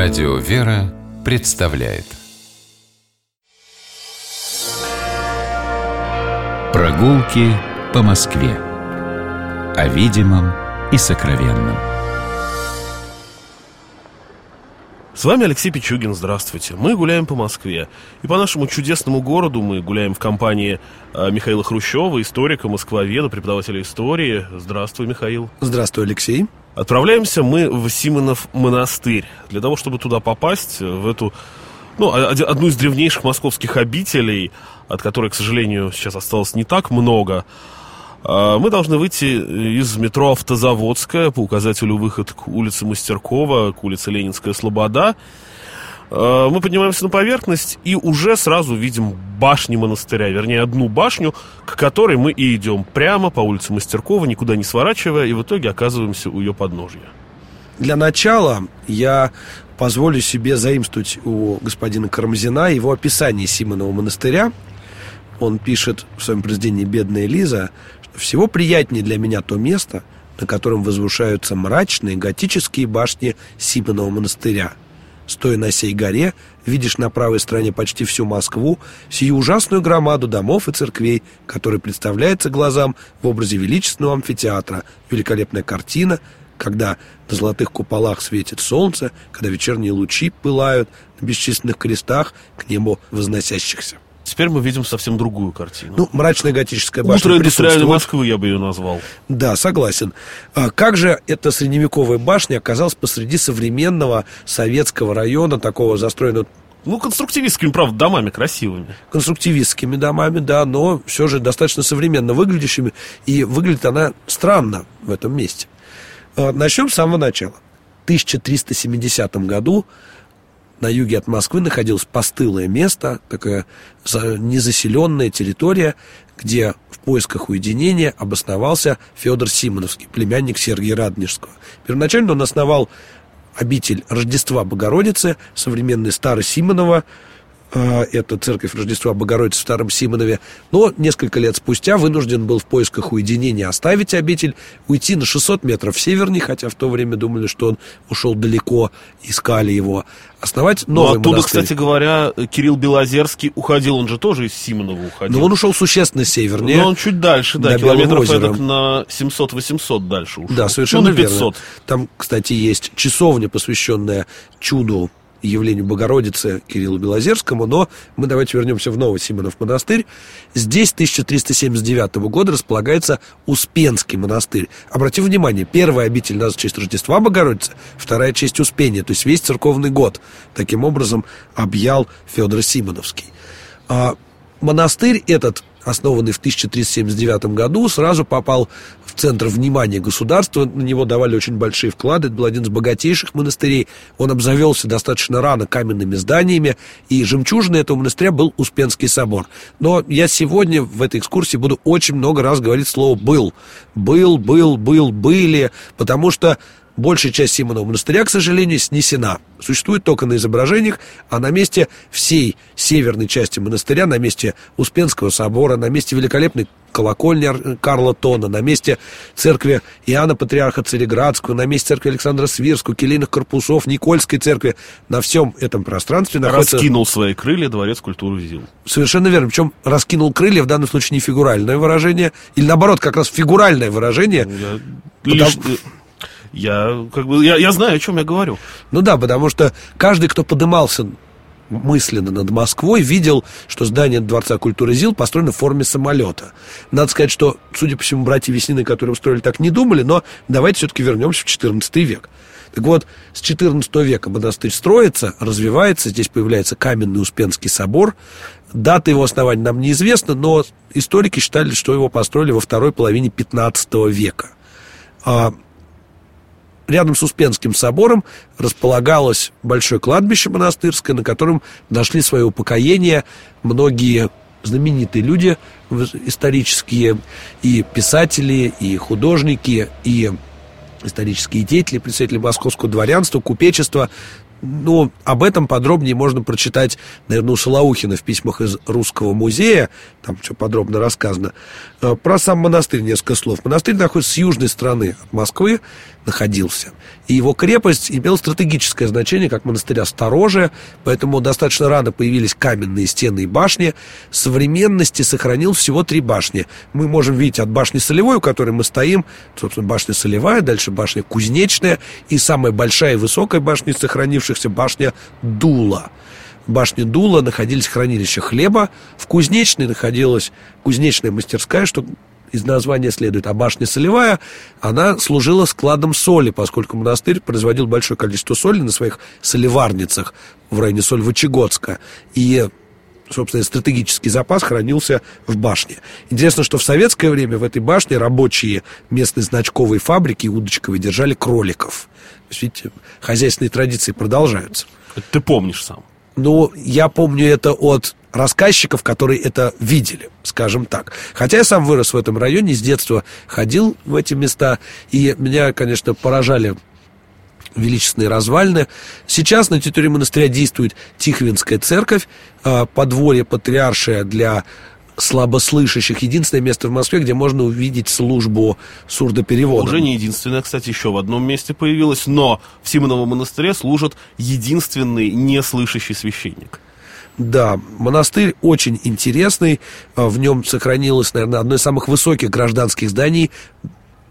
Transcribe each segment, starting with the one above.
Радио «Вера» представляет Прогулки по Москве О видимом и сокровенном С вами Алексей Пичугин, здравствуйте. Мы гуляем по Москве. И по нашему чудесному городу мы гуляем в компании э, Михаила Хрущева, историка, москвоведа, преподавателя истории. Здравствуй, Михаил. Здравствуй, Алексей. Отправляемся мы в Симонов монастырь. Для того, чтобы туда попасть, в эту, ну, одну из древнейших московских обителей, от которой, к сожалению, сейчас осталось не так много, а, мы должны выйти из метро Автозаводская по указателю выход к улице Мастеркова, к улице Ленинская Слобода. А, мы поднимаемся на поверхность и уже сразу видим башни монастыря, вернее, одну башню, к которой мы и идем прямо по улице Мастеркова, никуда не сворачивая, и в итоге оказываемся у ее подножья. Для начала я позволю себе заимствовать у господина Карамзина его описание Симонова монастыря. Он пишет в своем произведении «Бедная Лиза», что всего приятнее для меня то место, на котором возвышаются мрачные готические башни Симонова монастыря – Стоя на сей горе, видишь на правой стороне почти всю Москву, сию ужасную громаду домов и церквей, которая представляется глазам в образе величественного амфитеатра, великолепная картина, когда на золотых куполах светит солнце, когда вечерние лучи пылают на бесчисленных крестах к небу возносящихся. Теперь мы видим совсем другую картину. Ну, мрачная готическая башня Утро индустриальной Москвы я бы ее назвал. Да, согласен. А как же эта средневековая башня оказалась посреди современного советского района, такого застроенного ну, конструктивистскими, правда, домами красивыми. Конструктивистскими домами, да, но все же достаточно современно выглядящими. И выглядит она странно в этом месте. А, начнем с самого начала. В 1370 году на юге от Москвы находилось постылое место, такая незаселенная территория, где в поисках уединения обосновался Федор Симоновский, племянник Сергия Радонежского. Первоначально он основал обитель Рождества Богородицы, современный Старый Симонова, это церковь Рождества Богородицы в Старом Симонове, но несколько лет спустя вынужден был в поисках уединения оставить обитель, уйти на 600 метров севернее, хотя в то время думали, что он ушел далеко, искали его, основать ну, новый Но оттуда, монастырь. кстати говоря, Кирилл Белозерский уходил, он же тоже из Симонова уходил. Но он ушел существенно севернее. Но он чуть дальше, да, километров эдак на 700-800 дальше ушел. Да, совершенно ну, на 500. верно. Там, кстати, есть часовня, посвященная чуду явлению Богородицы Кириллу Белозерскому, но мы давайте вернемся в Новый Симонов монастырь. Здесь 1379 года располагается Успенский монастырь. Обратим внимание, первая обитель нас в честь Рождества Богородицы, вторая честь Успения, то есть весь церковный год. Таким образом объял Федор Симоновский. А монастырь этот основанный в 1379 году, сразу попал в центр внимания государства. На него давали очень большие вклады. Это был один из богатейших монастырей. Он обзавелся достаточно рано каменными зданиями, и жемчужиной этого монастыря был Успенский собор. Но я сегодня в этой экскурсии буду очень много раз говорить слово «был». Был, был, был, были, потому что большая часть Симонова монастыря, к сожалению, снесена. Существует только на изображениях, а на месте всей северной части монастыря, на месте Успенского собора, на месте великолепной колокольни Карла Тона, на месте церкви Иоанна Патриарха Цареградского, на месте церкви Александра Свирского, келейных корпусов, Никольской церкви. На всем этом пространстве находится... Раскинул свои крылья Дворец культуры ЗИЛ. Совершенно верно. Причем раскинул крылья в данном случае не фигуральное выражение, или наоборот, как раз фигуральное выражение. Я... Потому... Лишь я, как бы, я, я знаю, о чем я говорю. Ну да, потому что каждый, кто подымался мысленно над Москвой, видел, что здание Дворца культуры ЗИЛ построено в форме самолета. Надо сказать, что, судя по всему, братья Веснины, которые устроили, так не думали, но давайте все-таки вернемся в XIV век. Так вот, с XIV века монастырь строится, развивается, здесь появляется каменный Успенский собор. Дата его основания нам неизвестна, но историки считали, что его построили во второй половине XV века. Рядом с Успенским собором располагалось большое кладбище монастырское, на котором нашли свое упокоение многие знаменитые люди исторические, и писатели, и художники, и исторические деятели, представители московского дворянства, купечества. Ну, об этом подробнее можно прочитать, наверное, у Солоухина в письмах из Русского музея. Там все подробно рассказано. Э, про сам монастырь несколько слов. Монастырь находится с южной стороны Москвы, находился. И его крепость имела стратегическое значение, как монастыря стороже, поэтому достаточно рано появились каменные стены и башни. В современности сохранил всего три башни. Мы можем видеть от башни Солевой, у которой мы стоим, собственно, башня Солевая, дальше башня Кузнечная, и самая большая и высокая башня из сохранившихся башня Дула. Башне Дула находились хранилища хлеба, в Кузнечной находилась кузнечная мастерская, что из названия следует, а башня солевая, она служила складом соли, поскольку монастырь производил большое количество соли на своих солеварницах в районе Сольвычегодска. И собственно, стратегический запас хранился в башне. Интересно, что в советское время в этой башне рабочие местной значковой фабрики удочковой держали кроликов. То есть, видите, хозяйственные традиции продолжаются. Это ты помнишь сам. Ну, я помню это от рассказчиков, которые это видели, скажем так. Хотя я сам вырос в этом районе, с детства ходил в эти места, и меня, конечно, поражали величественные развалины. Сейчас на территории монастыря действует Тихвинская церковь, а, подворье патриаршее для слабослышащих. Единственное место в Москве, где можно увидеть службу сурдоперевода. Уже не единственное, кстати, еще в одном месте появилось, но в Симоновом монастыре служит единственный неслышащий священник. Да, монастырь очень интересный. А, в нем сохранилось, наверное, одно из самых высоких гражданских зданий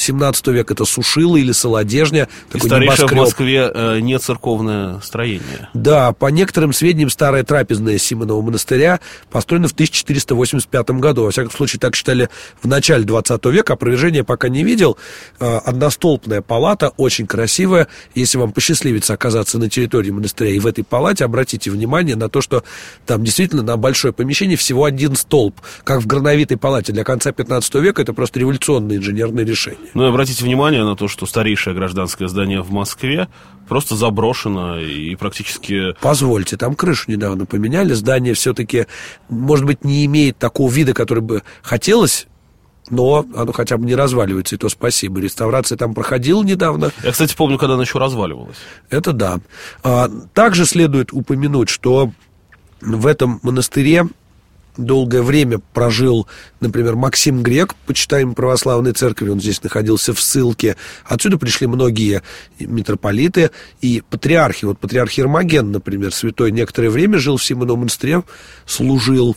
17 век это сушила или солодежня. И старейшее в Москве э, не церковное строение. Да, по некоторым сведениям, старая трапезная Симонова монастыря построена в 1485 году. Во всяком случае, так считали в начале 20 века. Опровержения пока не видел. Э, одностолпная палата, очень красивая. Если вам посчастливится оказаться на территории монастыря и в этой палате, обратите внимание на то, что там действительно на большое помещение всего один столб. Как в грановитой палате для конца 15 века, это просто революционное инженерное решение. Ну и обратите внимание на то, что старейшее гражданское здание в Москве просто заброшено и практически... Позвольте, там крышу недавно поменяли, здание все-таки, может быть, не имеет такого вида, который бы хотелось но оно хотя бы не разваливается, и то спасибо. Реставрация там проходила недавно. Я, кстати, помню, когда она еще разваливалась. Это да. А, также следует упомянуть, что в этом монастыре долгое время прожил, например, Максим Грек, почитаемый православной церкви, он здесь находился в ссылке. Отсюда пришли многие митрополиты и патриархи. Вот патриарх Ермоген, например, святой, некоторое время жил в Симоновом монастыре, служил.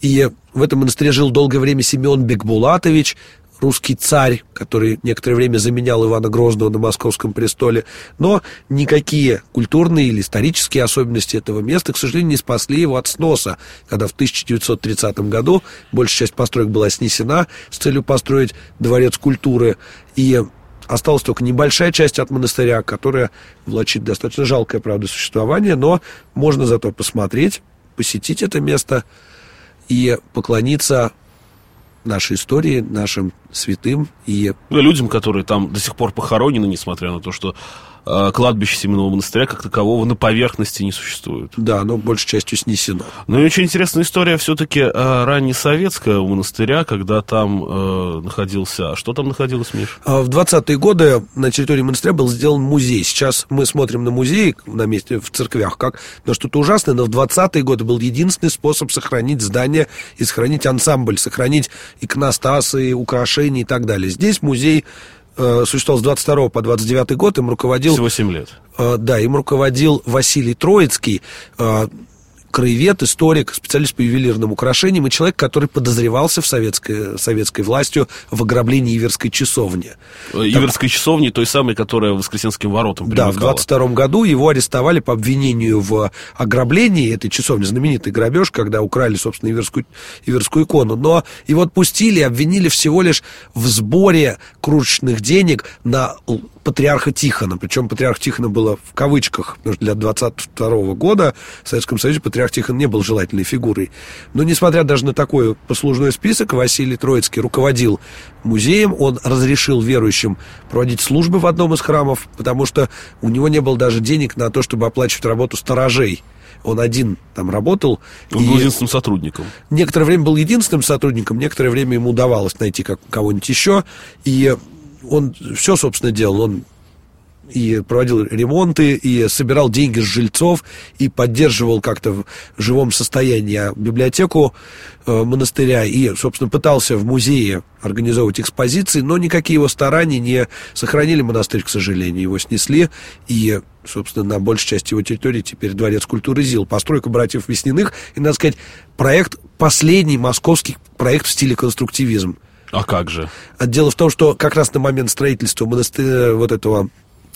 И в этом монастыре жил долгое время Семен Бекбулатович, русский царь, который некоторое время заменял Ивана Грозного на московском престоле, но никакие культурные или исторические особенности этого места, к сожалению, не спасли его от сноса, когда в 1930 году большая часть построек была снесена с целью построить дворец культуры, и осталась только небольшая часть от монастыря, которая влачит достаточно жалкое, правда, существование, но можно зато посмотреть, посетить это место и поклониться нашей истории, нашим святым. И... Ну, людям, которые там до сих пор похоронены, несмотря на то, что э, кладбище Семенного монастыря как такового на поверхности не существует. Да, оно большей частью снесено. Ну и очень интересная история все-таки э, раннесоветского монастыря, когда там э, находился... А что там находилось, Миш? А в 20-е годы на территории монастыря был сделан музей. Сейчас мы смотрим на музей на месте в церквях как на что-то ужасное, но в 20-е годы был единственный способ сохранить здание и сохранить ансамбль, сохранить иконостасы, украшения и так далее. Здесь музей э, существовал с 22 по 29 год, им руководил... Всего 7 лет. Э, да, им руководил Василий Троицкий, э, краевед, историк, специалист по ювелирным украшениям и человек, который подозревался в советской, советской властью в ограблении Иверской часовни. Э, Иверской так, часовни, той самой, которая Воскресенским воротам примыкала. Да, в 22 году его арестовали по обвинению в ограблении этой часовни, знаменитый грабеж, когда украли, собственно, Иверскую, Иверскую икону. Но его отпустили, обвинили всего лишь в сборе кружечных денег на патриарха Тихона. Причем патриарх Тихона было в кавычках, потому что для 22 года в Советском Союзе патриарх Тихон не был желательной фигурой. Но несмотря даже на такой послужной список, Василий Троицкий руководил музеем, он разрешил верующим проводить службы в одном из храмов, потому что у него не было даже денег на то, чтобы оплачивать работу сторожей. Он один там работал. Он был единственным сотрудником. Некоторое время был единственным сотрудником, некоторое время ему удавалось найти как, кого-нибудь еще. И он все, собственно, делал. Он и проводил ремонты, и собирал деньги с жильцов, и поддерживал как-то в живом состоянии библиотеку э, монастыря, и, собственно, пытался в музее организовывать экспозиции, но никакие его старания не сохранили монастырь, к сожалению. Его снесли, и, собственно, на большей части его территории теперь дворец культуры ЗИЛ. Постройка братьев Весняных, и, надо сказать, проект, последний московский проект в стиле конструктивизм. А как же? Дело в том, что как раз на момент строительства монастыря вот этого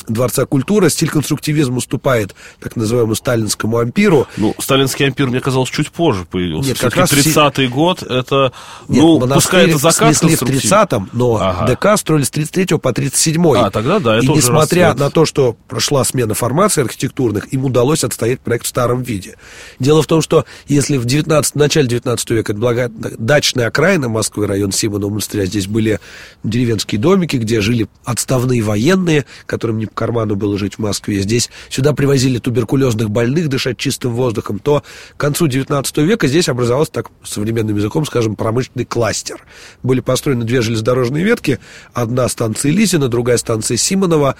Дворца культуры, стиль конструктивизма уступает так называемому сталинскому ампиру. Ну, сталинский ампир, мне казалось, чуть позже появился. Нет, как раз 30-й год, это, Нет, ну, пускай это заказ снесли в 30-м, но ага. ДК строили с 33 по 37 А, тогда да, это И несмотря расцвет. на то, что прошла смена формаций архитектурных, им удалось отстоять проект в старом виде. Дело в том, что если в 19, начале 19 века это была дачная окраина Москвы, район Симонова монастыря, здесь были деревенские домики, где жили отставные военные, которым не по карману было жить в Москве. Здесь сюда привозили туберкулезных больных дышать чистым воздухом, то к концу 19 века здесь образовался, так современным языком скажем, промышленный кластер. Были построены две железнодорожные ветки, одна станция Лизина, другая станция Симонова,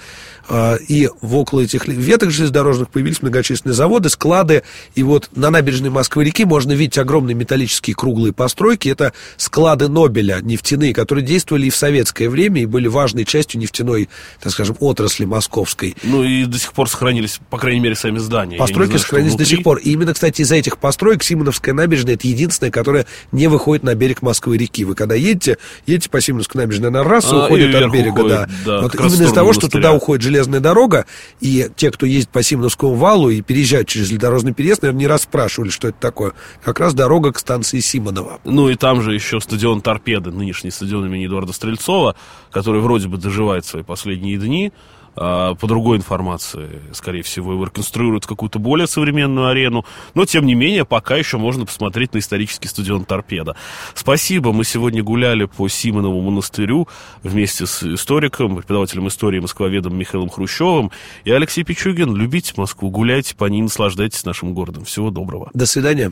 а, и в около этих веток железнодорожных появились многочисленные заводы, склады, и вот на набережной Москвы-реки можно видеть огромные металлические круглые постройки, это склады Нобеля нефтяные, которые действовали и в советское время, и были важной частью нефтяной, так скажем, отрасли московской. Ну и до сих пор сохранились, по крайней мере, сами здания. Постройки знаю, сохранились до сих пор. И именно, кстати, из-за этих построек Симоновская набережная это единственная, которая не выходит на берег Москвы-реки. Вы когда едете, едете по Симоновской набережной, она раз а, уходит от берега, уходит, да. да вот именно из-за того, что туда уходит железная дорога, и те, кто ездит по Симоновскому валу и переезжают через железнодорожный переезд, наверное, не раз спрашивали, что это такое. Как раз дорога к станции Симонова. Ну и там же еще стадион Торпеды, нынешний стадион имени Эдуарда Стрельцова, который вроде бы доживает свои последние дни. А, по другой информации, скорее всего, его реконструируют в какую-то более современную арену. Но, тем не менее, пока еще можно посмотреть на исторический стадион «Торпеда». Спасибо. Мы сегодня гуляли по Симонову монастырю вместе с историком, преподавателем истории, москвоведом Михаилом Хрущевым и Алексей Пичугин. Любите Москву, гуляйте по ней, наслаждайтесь нашим городом. Всего доброго. До свидания.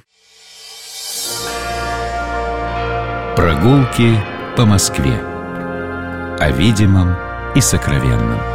Прогулки по Москве. О видимом и сокровенном.